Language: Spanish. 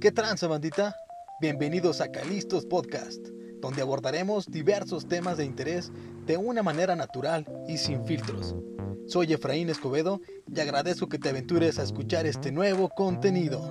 ¿Qué tranza, bandita? Bienvenidos a Calistos Podcast, donde abordaremos diversos temas de interés de una manera natural y sin filtros. Soy Efraín Escobedo y agradezco que te aventures a escuchar este nuevo contenido.